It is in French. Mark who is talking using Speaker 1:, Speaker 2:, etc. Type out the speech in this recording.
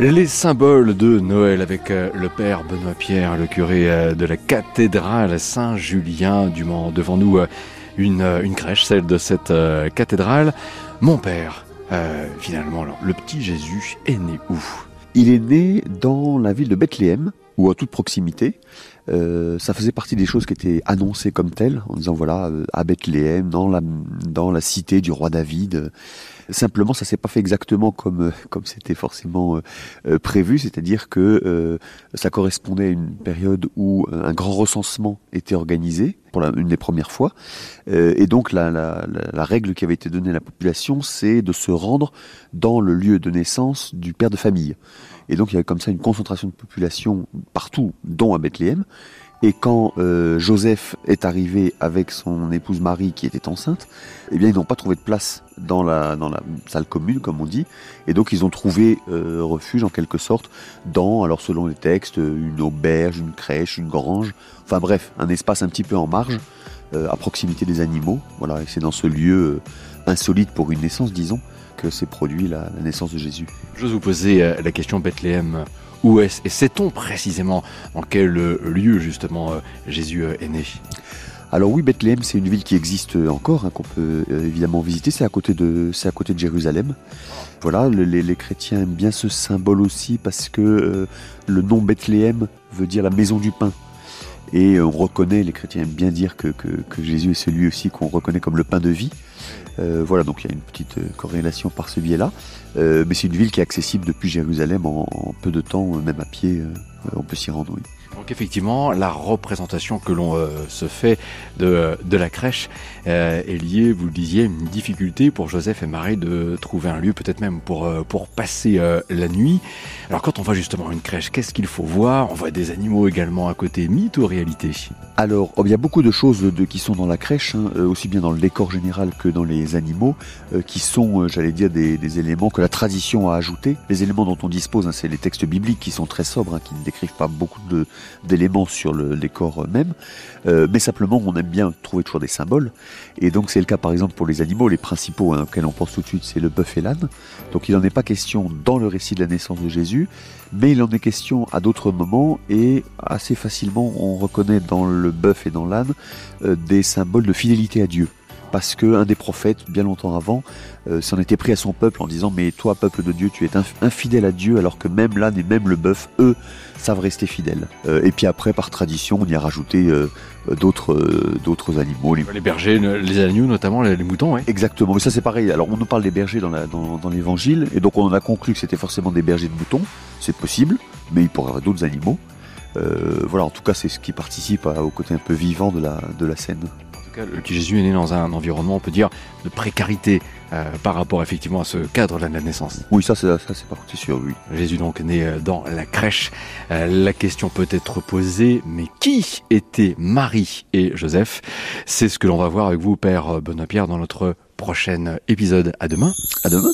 Speaker 1: Les symboles de Noël avec euh, le père Benoît Pierre, le curé euh, de la cathédrale Saint-Julien du Mans. Devant nous, euh, une, une crèche, celle de cette cathédrale. Mon père, finalement, le petit Jésus est né où?
Speaker 2: Il est né dans la ville de Bethléem, ou à toute proximité. Euh, ça faisait partie des choses qui étaient annoncées comme telles, en disant voilà, euh, à Bethléem, dans la, dans la cité du roi David. Simplement, ça s'est pas fait exactement comme euh, comme c'était forcément prévu, c'est-à-dire que ça correspondait à une période où un grand recensement était organisé pour une des premières fois, et donc la, la, règle qui avait été donnée à la population, c'est de se rendre dans le lieu de naissance du père de famille. Et donc il y avait comme ça une concentration de population partout, dont à Bethléem. Et quand euh, Joseph est arrivé avec son épouse Marie qui était enceinte, eh bien ils n'ont pas trouvé de place dans la dans la salle commune comme on dit, et donc ils ont trouvé euh, refuge en quelque sorte dans alors selon les textes une auberge, une crèche, une grange, enfin bref un espace un petit peu en marge euh, à proximité des animaux. Voilà, et c'est dans ce lieu insolite pour une naissance disons que s'est produit la, naissance de Jésus.
Speaker 1: Je vous poser la question Bethléem. Où est-ce Et sait-on précisément en quel euh, lieu justement euh, Jésus est né?
Speaker 2: Alors oui, Bethléem, c'est une ville qui existe encore, hein, qu'on peut évidemment visiter. C'est à côté de, c'est à côté de Jérusalem. Voilà, les, chrétiens aiment bien ce symbole aussi parce que le nom Bethléem veut dire la maison du pain. Et on reconnaît, les chrétiens aiment bien dire que, Jésus est celui aussi qu'on reconnaît comme le pain de vie. Euh, voilà, donc il y a une petite euh, corrélation par ce biais-là. Euh, mais c'est une ville qui est accessible depuis Jérusalem en, peu de temps, même à pied, on peut s'y rendre, oui.
Speaker 1: Donc effectivement, la représentation que l'on se fait de, de la crèche est liée, vous le disiez, une difficulté pour Joseph et Marie de trouver un lieu, peut-être même pour, pour passer la nuit. Alors quand on voit justement une crèche, qu'est-ce qu'il faut voir? On voit des animaux également à côté, mythe ou réalité?
Speaker 2: Alors, oh, il y a beaucoup de choses de, qui sont dans la crèche, hein, aussi bien dans le décor général que dans les animaux, qui sont, j'allais dire, des, des éléments que la tradition a ajouté. Les éléments dont on dispose, hein, c'est les textes bibliques qui sont très sobres, hein, qui ne décrivent pas beaucoup d'éléments sur le décor même. Euh, mais simplement, on aime bien trouver toujours des symboles. Et donc, c'est le cas par exemple pour les animaux. Les principaux hein, auxquels on pense tout de suite, c'est le bœuf et l'âne. Donc, il n'en est pas question dans le récit de la naissance de Jésus, mais il en est question à d'autres moments. Et assez facilement, on reconnaît dans le bœuf et dans l'âne euh, des symboles de fidélité à Dieu parce qu'un des prophètes, bien longtemps avant, euh, s'en était pris à son peuple en disant Mais toi, peuple de Dieu, tu es infidèle à Dieu, alors que même l'âne et même le bœuf, eux, savent rester fidèles. Euh, et puis après, par tradition, on y a rajouté euh, d'autres d'autres animaux.
Speaker 1: Les... bergers, les agneaux notamment, les, moutons, oui.
Speaker 2: Exactement, mais ça c'est pareil. Alors on nous parle des bergers dans l'évangile, dans, et donc on a conclu que c'était forcément des bergers de moutons, c'est possible, mais il pourrait y avoir d'autres animaux. voilà, en tout cas, c'est ce qui participe au côté un peu vivant de la, de la scène
Speaker 1: le petit Jésus est né dans un environnement, on peut dire, de précarité euh, par rapport effectivement à ce cadre de la naissance.
Speaker 2: Oui, ça c'est pas sûr, oui.
Speaker 1: Jésus donc né euh, dans la crèche. Euh, la question peut être posée, mais qui étaient Marie et Joseph? C'est ce que l'on va voir avec vous, Père Benoît Pierre, dans notre prochain épisode. À demain.
Speaker 2: À demain.